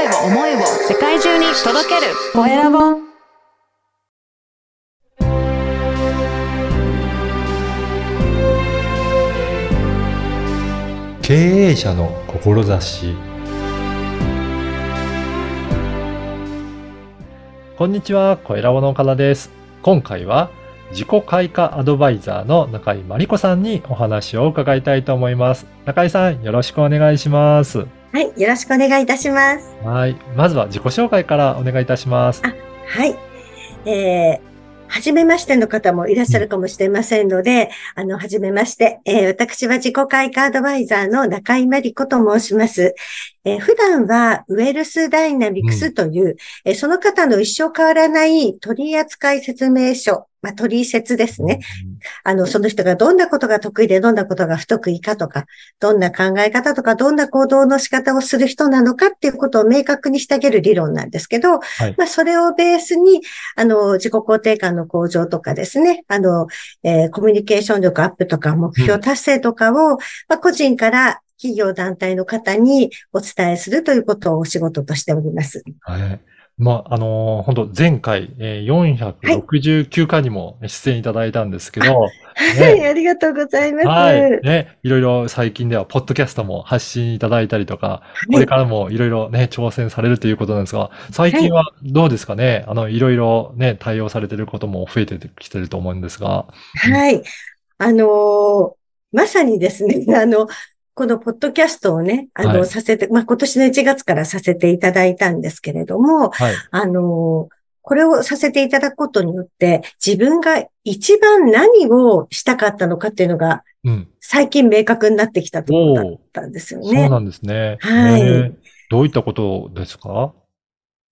声を思いを世界中に届けるコエラボ経営者の志こんにちは、小ラボの岡田です。今回は自己開花アドバイザーの中井真理子さんにお話を伺いたいと思います。中井さん、よろしくお願いします。はい、よろしくお願いいたします。はい。まずは自己紹介からお願いいたします。はい。えー、はじめましての方もいらっしゃるかもしれませんので、あの、はじめまして、えー私は自己開花アドバイザーの中井真理子と申します。えー普段はウェルスダイナミクスという、えーその方の一生変わらない取扱説明書、まあ、取説ですね。あの、その人がどんなことが得意でどんなことが不得意かとか、どんな考え方とか、どんな行動の仕方をする人なのかっていうことを明確にしてあげる理論なんですけど、はいまあ、それをベースに、あの、自己肯定感の向上とかですね、あの、えーコミュニケーション力アップとか、目標達成とかを、まあ、個人から企業団体の方にお伝えするということをお仕事としております。はい。まあ、あのー本当前回、えー469回にも出演いただいたんですけど、はい、ありがとうございます。はい。ね、いろいろ最近では、ポッドキャストも発信いただいたりとか、これからもいろいろね、挑戦されるということなんですが、最近はどうですかね？あの、いろいろね、対応されてることも増えてきてると思うんですが。はい。あのーまさにですね、あの、このポッドキャストをね、あの、はいさせて、まあ、今年の1月からさせていただいたんですけれども、はい。あのーこれをさせていただくことによって、自分が一番何をしたかったのかっていうのが、うん。最近明確になってきたところだったんですよね。そうなんですね。はいどういったことですか？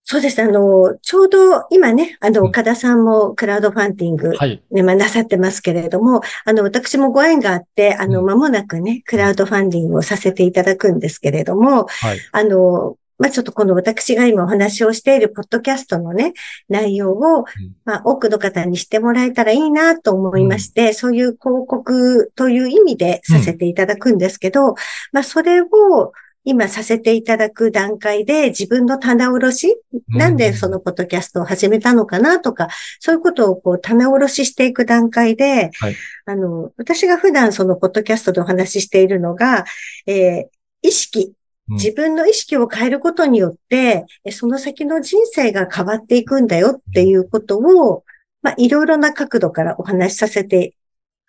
そうです。あの、ちょうど今ね、あの、うん岡田さんもクラウドファンディング、はい。ね、まあ、なさってますけれども、あの、私もご縁があって、あの、うん間もなくね、クラウドファンディングをさせていただくんですけれども、はい。あの、まあ、ちょっとこの私が今お話をしているポッドキャストのね、内容を、まあ、多くの方にしてもらえたらいいなと思いまして、そういう広告という意味でさせていただくんですけど、まあ、それを今させていただく段階で自分の棚卸し、なんでそのポッドキャストを始めたのかなとか、そういうことをこう棚卸ししていく段階で、はい。あの、私が普段そのポッドキャストでお話ししているのが、えー意識、うん。自分の意識を変えることによって、えその先の人生が変わっていくんだよっていうことを、まあ、いろいろな角度からお話しさせて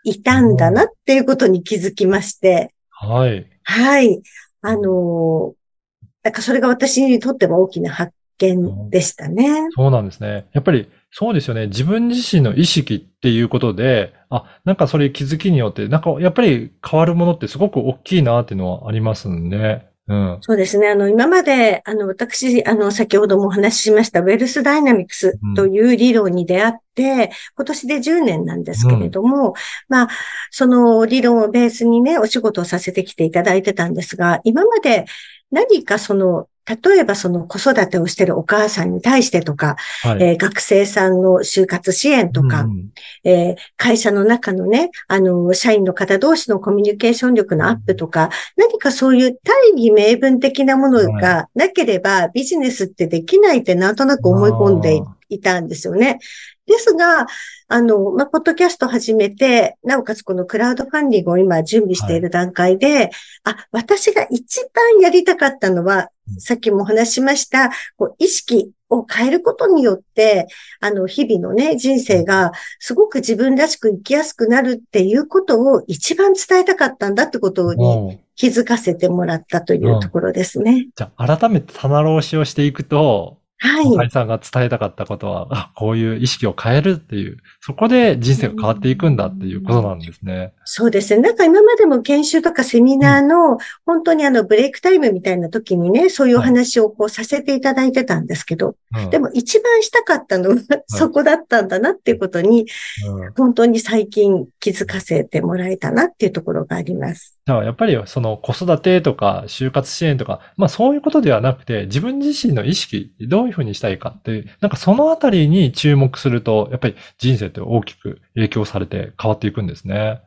いたんだなっていうことに気づきまして、はい。はい。あのーなんかそれが私にとっても大きな発見でしたね。そうなんですね。やっぱりそうですよね。自分自身の意識っていうことで、あ、なんかそれ気づきによって、なんかやっぱり変わるものってすごく大きいなっていうのはありますんで、うん。そうですね。あの、今まで、あの、私、あの、先ほどもお話ししました、ウェルスダイナミクスという理論に出会って、今年で10年なんですけれども、まあ、その理論をベースにね、お仕事をさせてきていただいてたんですが、今まで何かその、例えばその子育てをしているお母さんに対してとか、はい。えー学生さんの就活支援とか、うんえー会社の中のね、あの、社員の方同士のコミュニケーション力のアップとか、何かそういう大義名分的なものがなければ、ビジネスってできないってなんとなく思い込んでいたんですよね。ですが、あの、まあ、ポッドキャスト始めて、なおかつこのクラウドファンディングを今準備している段階で、あ、私が一番やりたかったのは、さっきもお話ししました、こう意識を変えることによって、あの、日々のね、人生がすごく自分らしく生きやすくなるっていうことを一番伝えたかったんだってことに気づかせてもらったというところですね。じゃあ、改めて棚卸しをしていくと、はい。中井さんが伝えたかったことは、あ、こういう意識を変えるっていう、そこで人生が変わっていくんだっていうことなんですね。そうですね。なんか今までも研修とかセミナーの、本当にあのブレイクタイムみたいな時にね、そういうお話をこうさせていただいてたんですけど、うんでも一番したかったのはそこだったんだなっていうことに、うん本当に最近気づかせてもらえたなっていうところがあります。じゃあ、やっぱりその子育てとか就活支援とか、まあそういうことではなくて、自分自身の意識、どういうふうにしたいかってなんかそのあたりに注目すると、やっぱり人生って大きく影響されて変わっていくんですね。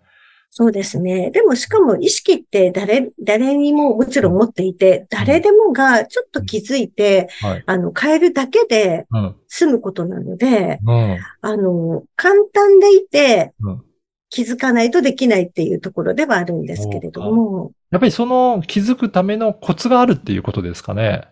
そうですね。でもしかも意識って誰、誰にももちろん持っていて、誰でもがちょっと気づいて、はい。あの、変えるだけでうん。済むことなので、うん。あの、簡単でいてうん、気づかないとできないっていうところではあるんですけれども、やっぱりその気づくためのコツがあるっていうことですかね。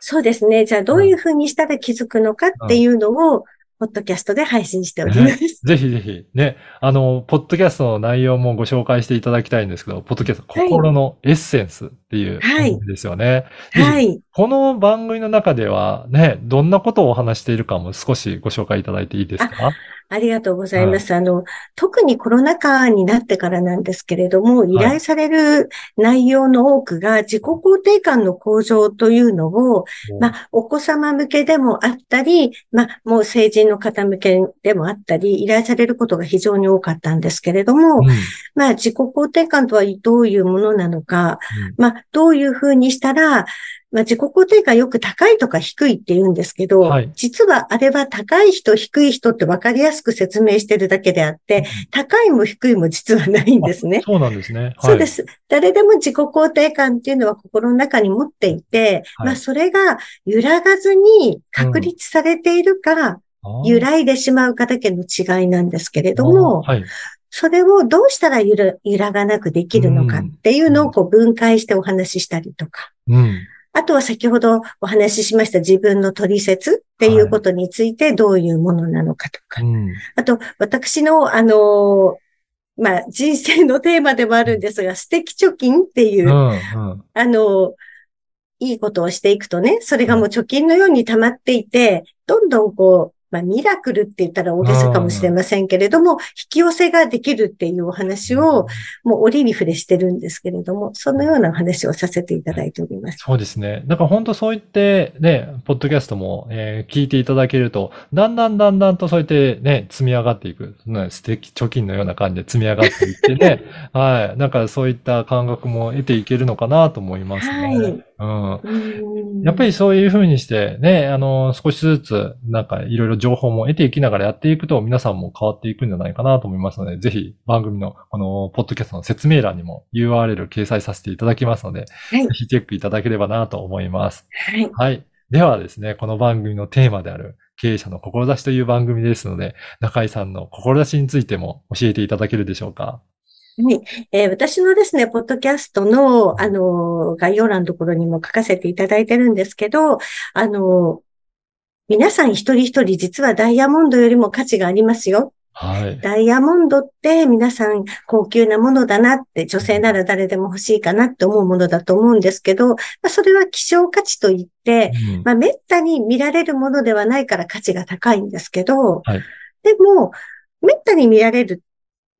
そうですね。じゃあどういうふうにしたら気づくのかっていうのを、ポッドキャストで配信しております。ぜひぜひ、ね、あの、ポッドキャストの内容もご紹介していただきたいんですけど、ポッドキャスト、はい。心のエッセンスっていうはい。番組ですよね。はい。この番組の中ではね、どんなことをお話しているかも少しご紹介いただいていいですか？ありがとうございます。あの、特にコロナ禍になってからなんですけれども、依頼される内容の多くが自己肯定感の向上というのを、まあ、お子様向けでもあったり、まあ、もう成人の方向けでもあったり、依頼されることが非常に多かったんですけれども、うん。まあ、自己肯定感とはどういうものなのか、まあ、どういうふうにしたら、まあ、自己肯定感よく高いとか低いって言うんですけど、はい実はあれは高い人、低い人って分かりやすく説明してるだけであって、高いも低いも実はないんですね。そうなんですね。はいそうで。す。誰でも自己肯定感っていうのは心の中に持っていて、はいまあそれが揺らがずに確立されているか、あー揺らいでしまうかだけの違いなんですけれども、はい。それをどうしたら揺ら揺らがなくできるのかっていうのをこう分解してお話ししたりとか、うん。あとは先ほどお話ししました自分の取説っていうことについてどういうものなのかとか、うん。あと私のあのまあ人生のテーマでもあるんですが、素敵貯金っていうう、ん。うん。あの、いいことをしていくとね、それがもう貯金のように溜まっていて、どんどんこう、まあ、ミラクルって言ったら大げさかもしれませんけれども、引き寄せができるっていうお話を、もう折に触れしてるんですけれども、そのようなお話をさせていただいております。そうですね。だから本当そう言ってね、ポッドキャストも、えー聞いていただけると、だんだんだんだんとそうやってね、積み上がっていく、ね、素敵貯金のような感じで積み上がっていってね、はい。なんかそういった感覚も得ていけるのかなと思いますね。はいうん。うんやっぱりそういうふうにしてね、あの、少しずつ、なんかいろいろ情報も得ていきながらやっていくと、皆さんも変わっていくんじゃないかなと思いますので、ぜひ番組のこの、ポッドキャストの説明欄にも URL 掲載させていただきますので、はいぜひチェックいただければなと思います。はい。はい。ではですね、この番組のテーマである経営者の志という番組ですので、中井さんの志についても教えていただけるでしょうか？はいえー私のですね、ポッドキャストの、あの、概要欄のところにも書かせていただいてるんですけど、あの、皆さん一人一人実はダイヤモンドよりも価値がありますよ。はい。ダイヤモンドって皆さん高級なものだなって、女性なら誰でも欲しいかなって思うものだと思うんですけど、まあ、それは希少価値といって、うんまあ、めったに見られるものではないから価値が高いんですけど、はいでも、めったに見られる、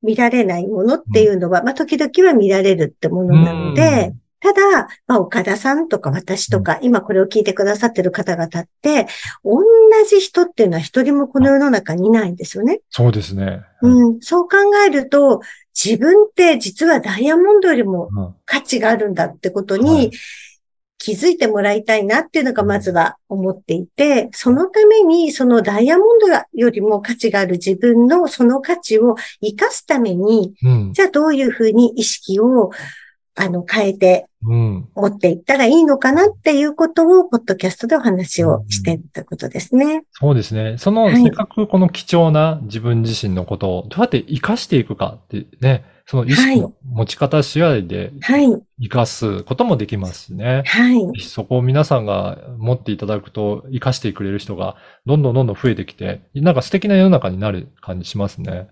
見られないものっていうのは、まあ、時々は見られるってものなので、ただ、まあ、岡田さんとか私とか、今これを聞いてくださってる方々って、同じ人っていうのは一人もこの世の中にいないんですよね。そうですね。うん、そう考えると、自分って実はダイヤモンドよりもうん。価値があるんだってことはにい気づいてもらいたいなっていうのがまずは思っていて、そのためにそのダイヤモンドよりも価値がある自分のその価値を生かすために、うん。じゃあどういうふうに意識をあの変えてうん。持っていったらいいのかなっていうことを、ポッドキャストでお話をしてったことですね。そうですね。その、はいせっかくこの貴重な自分自身のことをどうやって活かしていくかってね、その意識の持ち方次第ではい、活かすこともできますしね。はい。ぜひそこを皆さんが持っていただくと活かしてくれる人がどんどんどんどん増えてきて、なんか素敵な世の中になる感じしますね。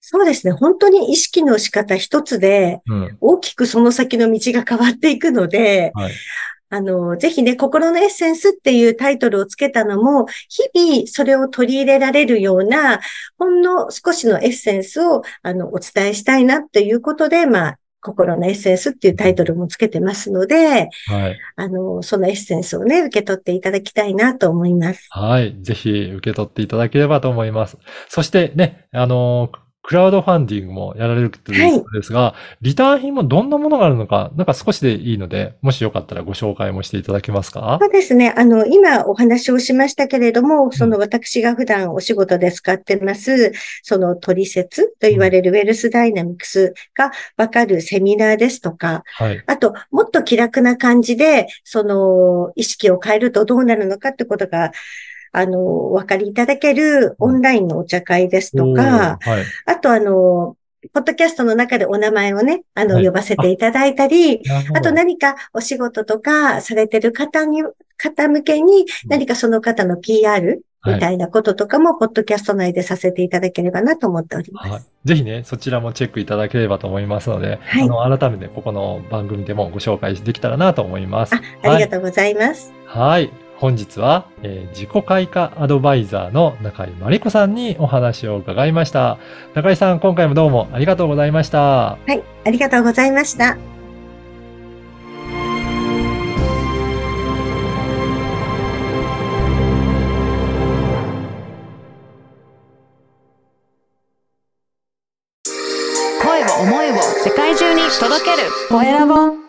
そうですね。本当に意識の仕方一つで、うん。大きくその先の道が変わっていくので、はい。あの、ぜひね、心のエッセンスっていうタイトルをつけたのも、日々それを取り入れられるような、ほんの少しのエッセンスを、あの、お伝えしたいなっていうことで、まあ、心のエッセンスっていうタイトルもつけてますので、はい。あの、そのエッセンスをね、受け取っていただきたいなと思います。はい。ぜひ受け取っていただければと思います。そしてね、あの、クラウドファンディングもやられるということですが、リターン品もどんなものがあるのか、なんか少しでいいので、もしよかったらご紹介もしていただけますか？そうですね。あの、今お話をしましたけれども、その私が普段お仕事で使ってます、その取説と言われるウェルスダイナミクスがわかるセミナーですとか、はい。あと、もっと気楽な感じで、その、意識を変えるとどうなるのかってことが、あの、お分かりいただけるオンラインのお茶会ですとか、はい。あとあの、ポッドキャストの中でお名前をね、あの、はい呼ばせていただいたり、あと何かお仕事とかされてる方に、方向けに何かその方の PR はいみたいなこととかも、ポッドキャスト内でさせていただければなと思っております。はい。ぜひね、そちらもチェックいただければと思いますので、はいあの、改めてここの番組でもご紹介できたらなと思います。あ、ありがとうございます。はい。本日は、えー自己開花アドバイザーの中井真理子さんにお話を伺いました。中井さん、今回もどうもありがとうございました。はい、ありがとうございました。声を思いを世界中に届けるコエラボ